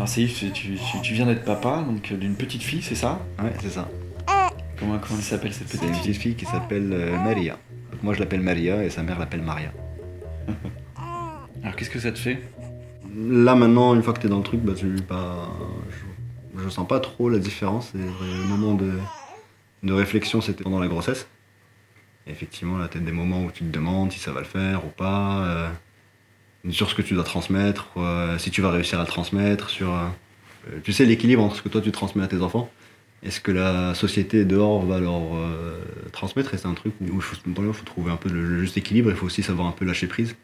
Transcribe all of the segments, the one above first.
Alors c'est Yves, tu, tu- tu viens d'être papa, donc euh, d'une petite fille, c'est ça? Ouais, c'est ça. comment, comment elle s'appelle cette C'est petite une fille? petite fille qui s'appelle euh, Maria. Donc moi je l'appelle Maria et sa mère l'appelle Maria. Alors qu'est-ce que ça te fait? Là maintenant, une fois que t'es dans le truc, bah tu pas. Je, je sens pas trop la différence. Et le moment de, de réflexion, c'était pendant la grossesse. Et effectivement, là, t'as des moments où tu te demandes si ça va le faire ou pas, euh, sur ce que tu dois transmettre, euh, si tu vas réussir à le transmettre, sur. euh, tu sais, l'équilibre entre ce que toi tu transmets à tes enfants et ce que la société dehors va leur euh, transmettre. Et c'est un truc où il faut, trouver un peu le, le juste équilibre. Il faut aussi savoir un peu lâcher prise.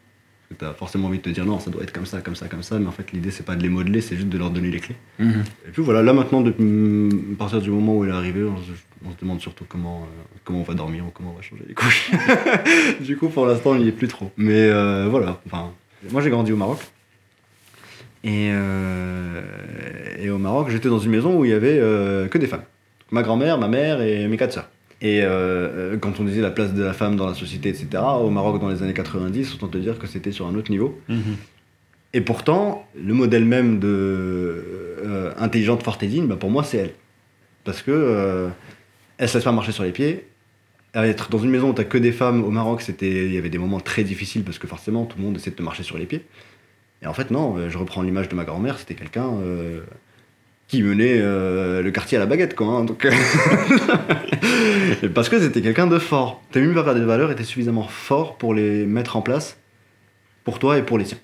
Parce que t'as forcément envie de te dire non, ça doit être comme ça, comme ça, comme ça. Mais en fait, l'idée, c'est pas de les modeler, c'est juste de leur donner les clés. Et puis voilà, là maintenant, depuis, mm, à partir du moment où elle est arrivée, on se, on se demande surtout comment, euh, comment on va dormir ou comment on va changer les couches. du coup, pour l'instant, il n'y est plus trop. Mais euh, voilà, enfin, moi j'ai grandi au Maroc. Et, euh, et au Maroc, j'étais dans une maison où il y avait euh, que des femmes. Ma grand-mère, ma mère et mes quatre sœurs. Et euh, quand on disait la place de la femme dans la société, etc., au Maroc dans les années 90, autant te dire que c'était sur un autre niveau. Et pourtant, le modèle même de intelligente Fortésine, bah pour moi, c'est elle. Parce que elle se laisse pas marcher sur les pieds. Être dans une maison où t'as que des femmes au Maroc, c'était, il y avait des moments très difficiles parce que forcément, tout le monde essaie de te marcher sur les pieds. Et en fait, non, euh, je reprends l'image de ma grand-mère, c'était quelqu'un euh, qui menait euh, le quartier à la baguette, quoi. hein, donc, Et parce que c'était quelqu'un de fort. T'as mis par des valeurs étaient suffisamment forts pour les mettre en place pour toi et pour les tiens.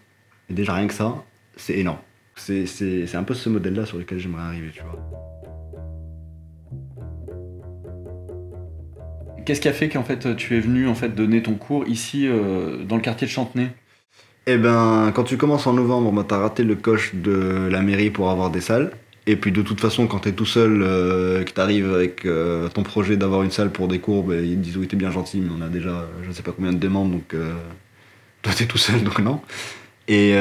Et déjà rien que ça, c'est énorme. C'est un peu ce modèle-là sur lequel j'aimerais arriver, tu vois. Qu'est-ce qui a fait qu'en fait tu es venu en fait donner ton cours ici euh, dans le quartier de Chantenay? Eh ben, quand tu commences en novembre, bah, t'as raté le coche de la mairie pour avoir des salles. Et puis de toute façon, quand t'es tout seul, euh, que t'arrives avec euh, ton projet d'avoir une salle pour des cours, bah, ils te disent oui, t'es bien gentil, mais on a déjà je sais pas combien de demandes, donc euh, toi t'es tout seul, donc non. Et,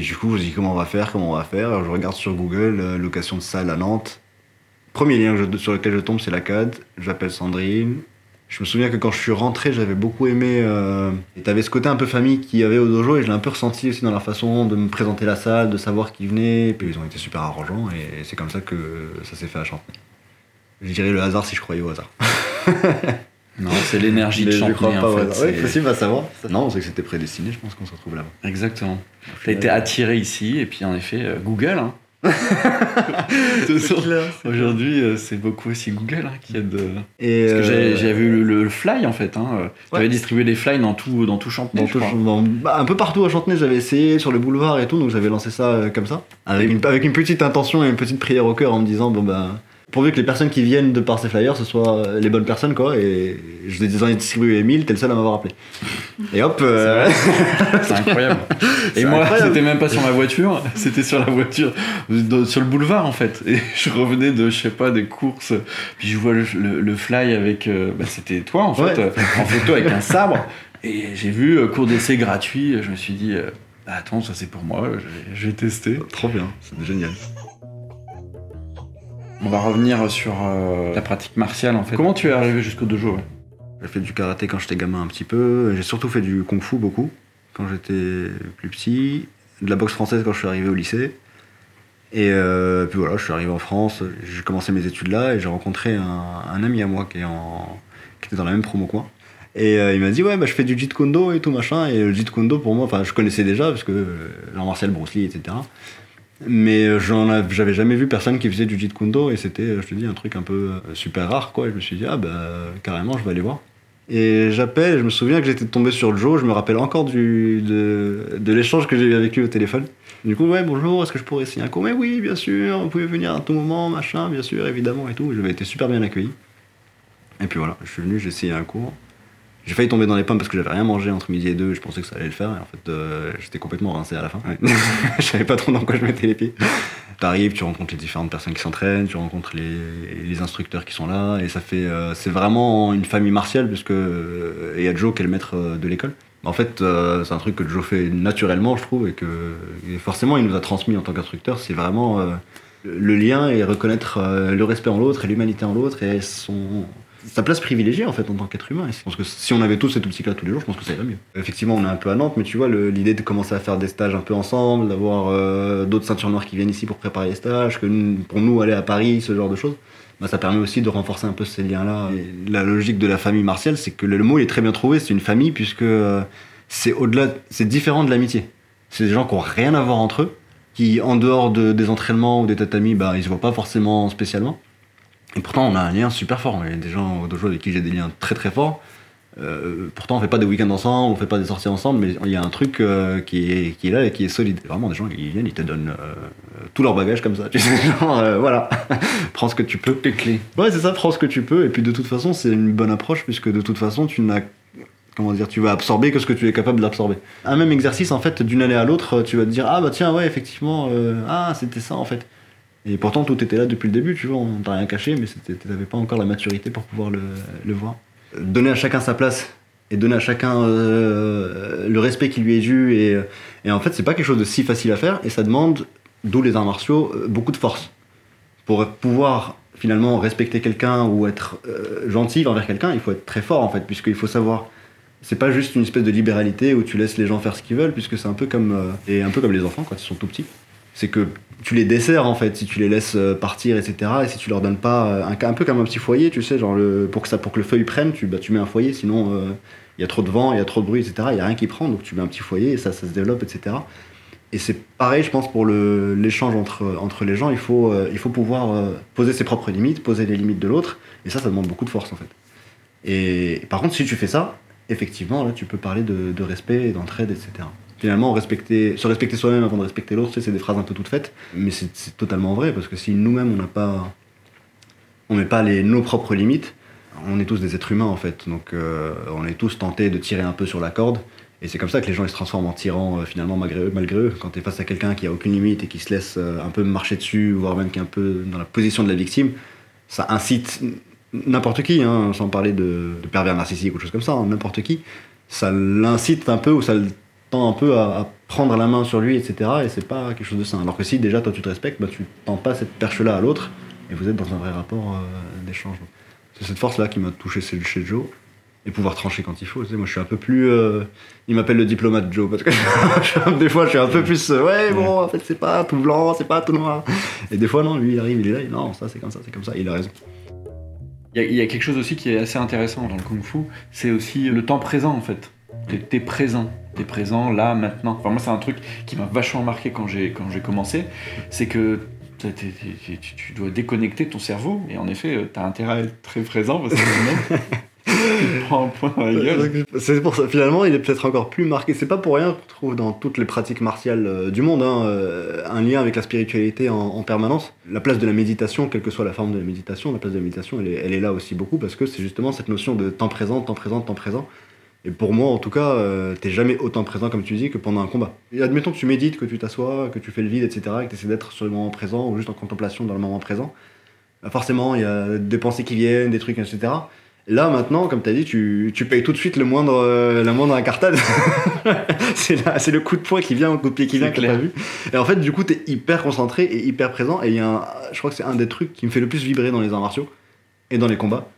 du coup, je dis comment on va faire, comment on va faire? Je regarde sur Google, location de salle à Nantes. Premier lien je- sur lequel je tombe, c'est la CAD. J'appelle Sandrine. Je me souviens que quand je suis rentré, j'avais beaucoup aimé. Euh, et t'avais ce côté un peu famille qu'il y avait au dojo, et je l'ai un peu ressenti aussi dans leur façon de me présenter la salle, de savoir qui venait. Et puis ils ont été super arrangeants, et c'est comme ça que ça s'est fait à Chantenay. Je dirais le hasard si je croyais au hasard. Non, c'est l'énergie de Mais je crois Chantenay pas en au fait. hasard. Ouais, c'est- possible à savoir. Non, c'est que c'était prédestiné, je pense qu'on se retrouve là-bas. Exactement. T'as été attiré ici et puis en effet euh, Google. Hein. Aujourd'hui, euh, c'est beaucoup aussi Google hein, qui aide. euh, Et Parce que j'ai- euh, j'avais vu le, le fly en fait. Hein. Tu avais Ouais. distribué des fly dans tout, dans tout Chantenay, Dans je tout- crois. dans- bah, un peu partout à Chantenay, j'avais essayé sur le boulevard et tout, donc j'avais lancé ça euh, comme ça, avec une, avec une petite intention et une petite prière au cœur en me disant bon bah pourvu que les personnes qui viennent de par ces flyers ce soient euh, les bonnes personnes quoi, et je les ai distribués 1000, t'es le seul à m'avoir appelé. Et hop, euh, C'est incroyable. Et moi, c'était même pas sur ma voiture, c'était sur la voiture, sur le boulevard en fait. Et je revenais de, je sais pas, des courses, puis je vois le, le- le fly avec. euh, bah, c'était toi en fait, Ouais. euh, en photo avec un sabre. Et j'ai vu cours d'essai gratuit, je me suis dit, bah, attends, ça c'est pour moi, je vais, je vais tester. trop bien, c'est génial. On va revenir sur euh, la pratique martiale en fait. Comment tu es arrivé jusqu'au dojo ouais J'ai fait du karaté quand j'étais gamin un petit peu, j'ai surtout fait du kung fu beaucoup quand j'étais plus petit, de la boxe française quand je suis arrivé au lycée. Et euh, puis voilà, je suis arrivé en France, j'ai commencé mes études là et j'ai rencontré un, un ami à moi qui, est en, qui était dans la même promo que moi. Et euh, il m'a dit ouais bah, je fais du Jeet Kune Do et tout machin et le Jeet Kune Do pour moi, enfin je connaissais déjà parce que euh, Jean Martial, Bruce Lee, etc. Mais euh, j'en av- j'avais jamais vu personne qui faisait du Jeet Kune Do et c'était, euh, je te dis, un truc un peu euh, super rare quoi. Et je me suis dit ah bah carrément je vais aller voir. Et j'appelle, je me souviens que j'étais tombé sur Joe, je me rappelle encore du, de, de l'échange que j'ai eu avec lui au téléphone. Du coup, ouais, bonjour, est-ce que je pourrais signer un cours? Mais oui, bien sûr, vous pouvez venir à tout moment, machin, bien sûr, évidemment, et tout. J'avais été super bien accueilli. Et puis voilà, je suis venu, j'ai essayé un cours. J'ai failli tomber dans les pommes parce que j'avais rien mangé entre midi et deux, je pensais que ça allait le faire, et en fait, euh, j'étais complètement rincé à la fin. je savais pas trop dans quoi je mettais les pieds. T'arrives, tu rencontres les différentes personnes qui s'entraînent, tu rencontres les, les instructeurs qui sont là, et ça fait. euh, c'est vraiment une famille martiale, puisque. euh, Il y a Joe qui est le maître euh, de l'école. En fait, euh, c'est un truc que Joe fait naturellement, je trouve, et que et forcément, il nous a transmis en tant qu'instructeur. C'est vraiment le lien et reconnaître le respect en l'autre et l'humanité en l'autre, et son. Sa place privilégiée en fait en tant qu'être humain. Et je pense que si on avait tous cet optique-là tous les jours, je pense que ça irait mieux. Effectivement, on est un peu à Nantes, mais tu vois, l'idée de commencer à faire des stages un peu ensemble, d'avoir euh, d'autres ceintures noires qui viennent ici pour préparer les stages, que pour nous aller à Paris, ce genre de choses, bah, ça permet aussi de renforcer un peu ces liens-là. La logique de la famille martiale, c'est que le, mot est très bien trouvé, c'est une famille puisque euh, c'est au-delà, c'est différent de l'amitié. C'est des gens qui ont rien à voir entre eux, qui en dehors de- des entraînements ou des tatamis, bah, ils se voient pas forcément spécialement. Et pourtant, on a un lien super fort. Il y a des gens au dojo avec qui j'ai des liens très très forts. Euh, pourtant, on fait pas des week-ends ensemble, on fait pas des sorties ensemble, mais il y a un truc euh, qui, est, qui est là et qui est solide. Vraiment, des gens, ils viennent, ils te donnent euh, tout leur bagage comme ça. Tu sais, genre, voilà, prends ce que tu peux. Les clés. Ouais, c'est ça, prends ce que tu peux. Et puis de toute façon, c'est une bonne approche puisque de toute façon, tu n'as. Comment dire, tu vas absorber que ce que tu es capable d'absorber. Un même exercice, en fait, d'une année à l'autre, tu vas te dire Ah bah tiens, ouais, effectivement, ah, c'était ça en fait. Et pourtant, tout était là depuis le début, tu vois, on t'a rien caché, mais t'avais pas encore la maturité pour pouvoir le, voir. Donner à chacun sa place et donner à chacun euh, le respect qui lui est dû. Et, en fait, c'est pas quelque chose de si facile à faire et ça demande, d'où les arts martiaux, euh, beaucoup de force. Pour pouvoir finalement respecter quelqu'un ou être euh, gentil envers quelqu'un, il faut être très fort en fait, puisqu'il faut savoir. C'est pas juste une espèce de libéralité où tu laisses les gens faire ce qu'ils veulent, puisque c'est un peu comme et un peu comme les enfants quand ils sont tout petits. C'est que tu les desserres en fait, si tu les laisses euh, partir, etc. Et si tu leur donnes pas euh, un, un peu comme un petit foyer, tu sais, genre le, pour que ça, pour que le feuille prenne, tu, bah, tu mets un foyer, sinon euh, il y a trop de vent, il y a trop de bruit, etc. Il y a rien qui prend, donc tu mets un petit foyer et ça, ça se développe, etc. Et c'est pareil, je pense, pour le- l'échange entre, entre les gens. Il faut, il faut pouvoir poser ses propres limites, poser les limites de l'autre. Et ça, ça demande beaucoup de force, en fait. Et par contre, si tu fais ça, effectivement, là, tu peux parler de, de respect et d'entraide, etc. Finalement, respecter, se respecter soi-même avant de respecter l'autre, c'est des phrases un peu toutes faites. Mais c'est totalement vrai, parce que si nous-mêmes, on n'a pas... On met pas les, nos propres limites, on est tous des êtres humains, en fait. Donc, euh, on est tous tentés de tirer un peu sur la corde. Et c'est comme ça que les gens ils se transforment en tyrans euh, finalement malgré eux. Malgré eux. Quand tu es face à quelqu'un qui a aucune limite et qui se laisse euh, un peu marcher dessus, voire même qui est un peu dans la position de la victime, ça incite n'importe qui, hein, sans parler de, de pervers narcissiques ou de choses comme ça, hein, n'importe qui, ça l'incite un peu ou ça le tend un peu à, à prendre la main sur lui, etc. Et c'est pas quelque chose de sain. Alors que si déjà toi tu te respectes, bah, tu tends pas cette perche-là à l'autre et vous êtes dans un vrai rapport euh, d'échange. C'est cette force-là qui m'a touché chez chez Joe. Et pouvoir trancher quand il faut. Tu sais, moi, je suis un peu plus. euh, il m'appelle le diplomate Joe parce que des fois, je suis un peu plus. euh, ouais, bon, en fait, c'est pas tout blanc, c'est pas tout noir. Et des fois, non, lui, il arrive, il est là, il, non, ça, c'est comme ça, c'est comme ça. Il a raison. Il y, a- il y a quelque chose aussi qui est assez intéressant dans le kung fu, c'est aussi le temps présent en fait. T'es- présent, t'es présent là, maintenant. Enfin, moi, c'est un truc qui m'a vachement marqué quand j'ai quand j'ai commencé, c'est que tu, dois déconnecter ton cerveau, et en effet, euh, t'as intérêt à être très présent parce que sinon, tu prends un point dans la gueule. C'est pour ça, finalement, il est peut-être encore plus marqué. C'est pas pour rien qu'on trouve dans toutes les pratiques martiales euh, du monde hein, euh, un lien avec la spiritualité en, en permanence. La place de la méditation, quelle que soit la forme de la méditation, la place de la méditation, elle est, elle est là aussi beaucoup parce que c'est justement cette notion de temps présent, temps présent, temps présent. Et pour moi, en tout cas, euh, t'es jamais autant présent, comme tu dis, que pendant un combat. Et admettons que tu médites, que tu t'assois, que tu fais le vide, etc., et que tu essaies d'être sur le moment présent ou juste en contemplation dans le moment présent. Bah, forcément, il y a des pensées qui viennent, des trucs, etc. Là, maintenant, comme tu as dit, tu, tu payes tout de suite le moindre, euh, la moindre incartade. c'est le coup de poing qui vient, le coup de pied qui vient, que pas vu. Et en fait, du coup, tu es hyper concentré et hyper présent. Et il y a un- je crois que c'est un des trucs qui me fait le plus vibrer dans les arts martiaux et dans les combats.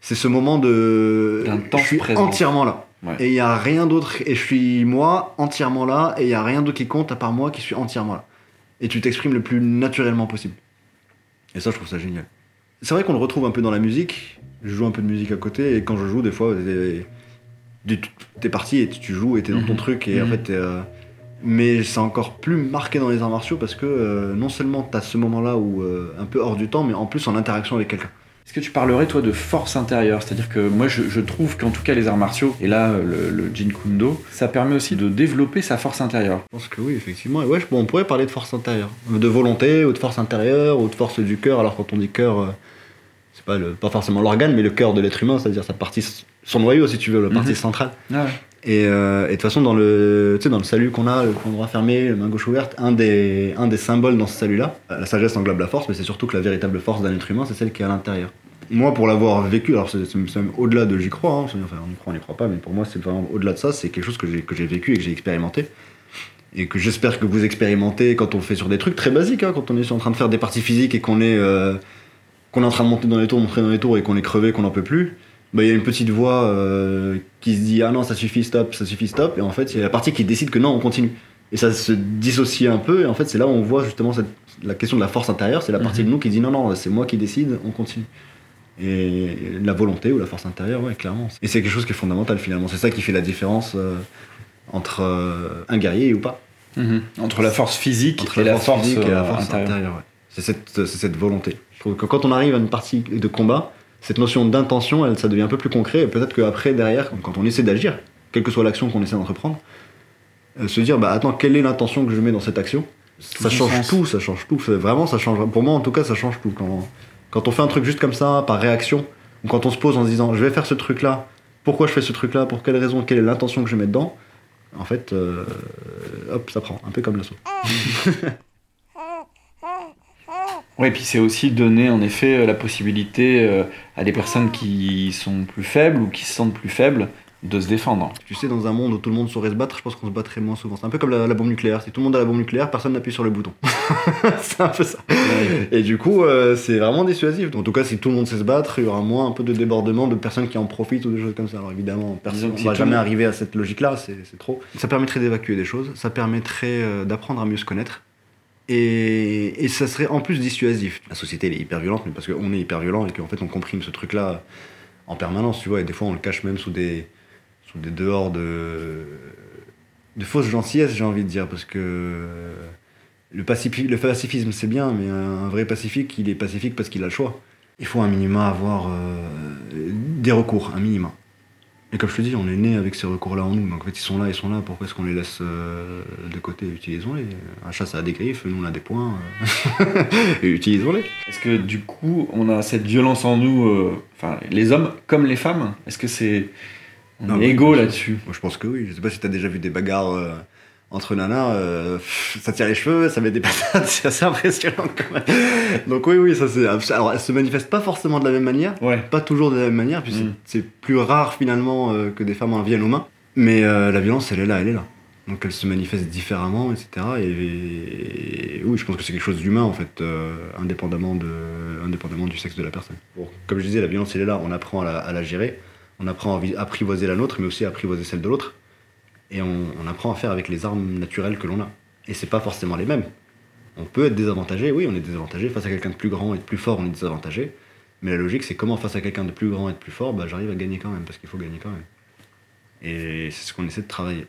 C'est ce moment de. D'intense Je suis entièrement là. Ouais. Et il y a rien d'autre. Et je suis moi entièrement là. Et il y a rien d'autre qui compte à part moi qui suis entièrement là. Et tu t'exprimes le plus naturellement possible. Et ça, je trouve ça génial. C'est vrai qu'on le retrouve un peu dans la musique. Je joue un peu de musique à côté. Et quand je joue, des fois, t'es- parti et tu joues et t'es dans ton Mhm. truc. Et en Mhm. fait, euh, mais c'est encore plus marqué dans les arts martiaux parce que euh, non seulement t'as ce moment-là où euh, un peu hors du temps, mais en plus en interaction avec quelqu'un. Est-ce que tu parlerais, toi, de force intérieure? C'est-à-dire que moi, je, je trouve qu'en tout cas, les arts martiaux, et là, le, le Jeet Kune Do, ça permet aussi de développer sa force intérieure. Je pense que oui, effectivement. Et ouais, je- bon, on pourrait parler de force intérieure, de volonté ou de force intérieure ou de force du cœur. Alors quand on dit cœur, euh, c'est pas le, pas forcément l'organe, mais le cœur de l'être humain, c'est-à-dire sa partie, son noyau, si tu veux, la partie Mhm. centrale. Ah ouais. Et, euh, et de toute façon, dans le, salut qu'on a, droit fermé, la main gauche ouverte, un des, symboles dans ce salut-là, euh, la sagesse englobe la force, mais c'est surtout que la véritable force d'un être humain, c'est celle qui est à l'intérieur. Moi, pour l'avoir vécu, alors c'est même au-delà de j'y crois, hein, on y croit, on n'y croit pas, mais pour moi, c'est vraiment au-delà de ça, c'est quelque chose que j'ai vécu et que j'ai expérimenté. Et que j'espère que vous expérimentez quand on fait sur des trucs très basiques, hein, quand on est en train de faire des parties physiques et qu'on est. euh, qu'on est en train de monter dans les tours, monter dans les tours et qu'on est crevé, qu'on n'en peut plus, bah, il y a une petite voix euh, qui se dit ah non ça suffit stop ça suffit stop et en fait il y a la partie qui décide que non on continue et ça se dissocie un peu et en fait c'est là où on voit justement cette, la question de la force intérieure c'est la partie Mhm. de nous qui dit non non c'est moi qui décide on continue et la volonté ou la force intérieure ouais clairement et c'est quelque chose qui est fondamental finalement c'est ça qui fait la différence euh, entre euh, un guerrier ou pas Mhm. Entre la force physique entre et la force, physique et la force intérieure. intérieure. ouais. C'est cette, c'est cette volonté. Je trouve que quand on arrive à une partie de combat, cette notion d'intention, elle, ça devient un peu plus concret. Et peut-être qu'après, derrière, quand- on essaie d'agir, quelle que soit l'action qu'on essaie d'entreprendre, euh, se dire, bah attends, quelle est l'intention que je mets dans cette action? Ça change sens. tout, ça change tout. C'est- Vraiment, ça change. Pour moi, en tout cas, ça change tout. Quand, quand on fait un truc juste comme ça, par réaction, ou quand on se pose en se disant, je vais faire ce truc-là, pourquoi je fais ce truc-là, pour quelle raison, quelle est l'intention que je mets dedans, en fait, euh, hop, ça prend. Un peu comme l'assaut. Oui, puis c'est aussi donner en effet euh, la possibilité euh, à des personnes qui sont plus faibles ou qui se sentent plus faibles de se défendre. Tu sais, dans un monde où tout le monde saurait se battre, je pense qu'on se battrait moins souvent. C'est un peu comme la, la bombe nucléaire. Si tout le monde a la bombe nucléaire, personne n'appuie sur le bouton. c'est un peu ça. Et du coup, euh, c'est vraiment dissuasif. En tout cas, si tout le monde sait se battre, il y aura moins un peu de débordement de personnes qui en profitent ou des choses comme ça. Alors évidemment, personne ne si va jamais le- arriver à cette logique-là, c'est c'est trop. Ça permettrait d'évacuer des choses, ça permettrait euh, d'apprendre à mieux se connaître. Et, et ça serait en plus dissuasif. La société est hyper violente, mais parce qu'on est hyper violent et qu'en fait on comprime ce truc-là en permanence, tu vois, et des fois on le cache même sous des, sous des dehors de, de fausses gentillesses, j'ai envie de dire, parce que le, pacifi- le pacifisme c'est bien, mais un, un vrai pacifique, il est pacifique parce qu'il a le choix. Il faut un minima avoir euh, des recours, un minima. Et comme je te dis, on est né avec ces recours-là en nous, donc en fait ils sont là, ils sont là, pourquoi est-ce qu'on les laisse euh, de côté. Utilisons-les. Un chat ça a des griffes, nous on a des poings, euh, et utilisons-les. Est-ce que du coup, on a cette violence en nous, euh, enfin les hommes comme les femmes? Est-ce que c'est on Ah est égaux là-dessus? Moi je pense que oui, je sais pas si t'as déjà vu des bagarres euh, entre nanas, euh, ça tire les cheveux, ça met des patates, c'est assez impressionnant quand même. Donc oui, oui, ça c'est. Alors elles se manifestent pas forcément de la même manière, Ouais. pas toujours de la même manière, puis c'est- Mm. c'est plus rare finalement euh, que des femmes en viennent aux mains. Mais euh, la violence, elle est là, elle est là. Donc elle se manifeste différemment, etc. Et, et oui, je pense que c'est quelque chose d'humain en fait, indépendamment, de, indépendamment du sexe de la personne. Bon, comme je disais, la violence, elle est là, on apprend à la, à la gérer, on apprend à apprivoiser la nôtre, mais aussi à apprivoiser celle de l'autre. Et on, on apprend à faire avec les armes naturelles que l'on a. Et c'est pas forcément les mêmes. On peut être désavantagé, oui, on est désavantagé. Face à quelqu'un de plus grand et de plus fort, on est désavantagé. Mais la logique, c'est comment face à quelqu'un de plus grand et de plus fort, bah, j'arrive à gagner quand même, parce qu'il faut gagner quand même. Et c'est ce qu'on essaie de travailler.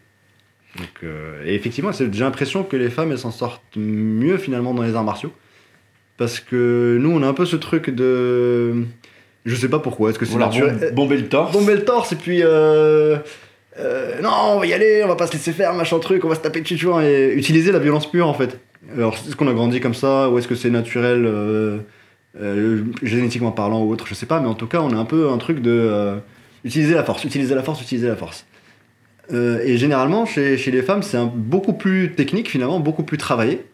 Donc, euh, et effectivement, j'ai l'impression que les femmes, elles s'en sortent mieux finalement dans les arts martiaux. Parce que nous, on a un peu ce truc de. Je sais pas pourquoi, est-ce que c'est Voilà, naturel? bom- bomber le torse. bomber le torse et puis euh, euh, non on va y aller on va pas se laisser faire machin truc on va se taper dessus tu vois et utiliser la violence pure en fait. Alors est-ce qu'on a grandi comme ça ou est-ce que c'est naturel euh, euh, génétiquement parlant ou autre je sais pas mais en tout cas on a un peu un truc de utiliser la force utiliser la force utiliser la force. Et généralement chez, les femmes c'est beaucoup plus technique finalement beaucoup plus travaillé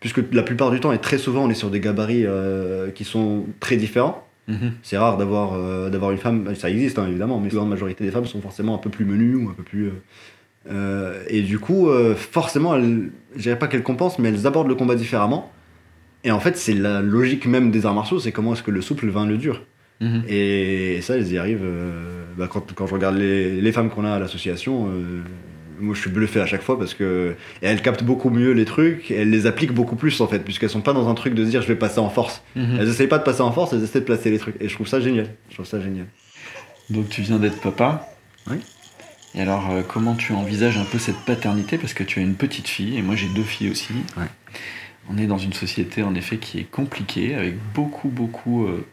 puisque la plupart du temps et très souvent on est sur des gabarits qui sont très différents Mhm. c'est rare d'avoir euh, d'avoir une femme, ça existe hein, évidemment, mais la grande majorité des femmes sont forcément un peu plus menues ou un peu plus. euh, euh, et du coup, euh, forcément, elles, je dirais pas qu'elles compensent, mais elles abordent le combat différemment. Et en fait, c'est la logique même des arts martiaux, c'est comment est-ce que le souple vainc le dur. Mhm. Et ça, elles y arrivent. bah, quand, quand je regarde les, les femmes qu'on a à l'association, moi je suis bluffé à chaque fois parce que et elles captent beaucoup mieux les trucs, et elles les appliquent beaucoup plus en fait, puisqu'elles sont pas dans un truc de se dire je vais passer en force. Mhm. Elles essayent pas de passer en force, elles essaient de placer les trucs. Et je trouve ça génial. Je trouve ça génial. Donc tu viens d'être papa. Oui. Et alors, euh, comment tu envisages un peu cette paternité? Parce que tu as une petite fille, et moi j'ai deux filles aussi. Ouais. On est dans une société en effet qui est compliquée, avec beaucoup, beaucoup euh,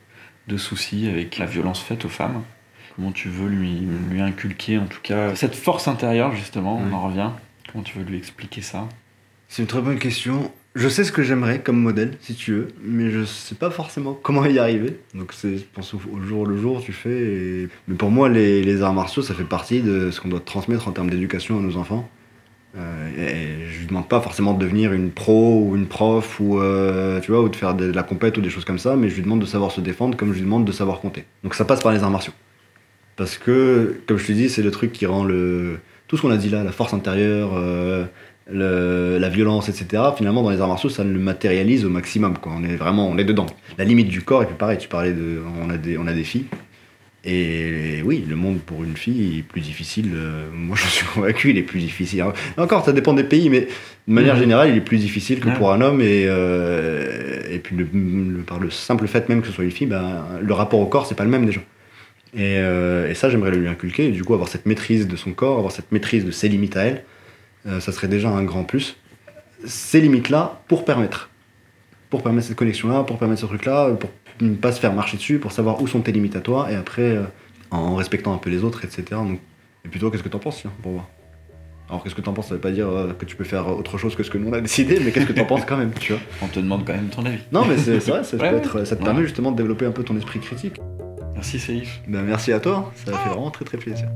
de soucis avec la violence faite aux femmes. Comment tu veux lui, lui inculquer en tout cas cette force intérieure justement, on en revient. Comment tu veux lui expliquer ça? C'est une très bonne question. Je sais ce que j'aimerais comme modèle, si tu veux, mais je sais pas forcément comment y arriver. Donc c'est, je pense au, au jour le jour, tu fais. et- Mais pour moi, les, les arts martiaux, ça fait partie de ce qu'on doit transmettre en termes d'éducation à nos enfants. Euh, et je lui demande pas forcément de devenir une pro ou une prof ou euh, tu vois ou de faire de la compète ou des choses comme ça, mais je lui demande de savoir se défendre comme je lui demande de savoir compter. Donc ça passe par les arts martiaux. Parce que, comme je te dis, c'est le truc qui rend le tout ce qu'on a dit là, la force intérieure, euh, la violence, etc. Finalement, dans les arts martiaux, ça le matérialise au maximum. Quoi. On est vraiment, on est dedans. La limite du corps, et puis pareil, tu parlais de, on a des, on a des filles. Et oui, le monde pour une fille est plus difficile. euh, moi, je suis convaincu, il est plus difficile. hein. Encore, ça dépend des pays, mais de manière Mhm. générale, il est plus difficile que pour un homme. Et, euh, et puis, le- le- par le simple fait même que ce soit une fille, ben, le rapport au corps, c'est pas le même déjà. Et, euh, et ça, j'aimerais le lui inculquer. Et du coup, avoir cette maîtrise de son corps, avoir cette maîtrise de ses limites à elle, euh, ça serait déjà un grand plus. Ces limites-là, pour permettre. Pour permettre cette connexion-là, pour permettre ce truc-là, pour ne pas se faire marcher dessus, pour savoir où sont tes limites à toi, et après, euh, en respectant un peu les autres, etc. Donc, et puis toi, qu'est-ce que t'en penses, tiens, pour voir Alors, qu'est-ce que t'en penses Ça veut pas dire euh, que tu peux faire autre chose que ce que nous on a décidé, mais qu'est-ce que t'en penses quand même, tu vois On te demande quand même ton avis. Non, mais c'est vrai, ça, peut Ouais, être- ça te ouais. permet justement de développer un peu ton esprit critique. Merci Seif. Ben, merci à toi, ça a fait ah. vraiment très très plaisir.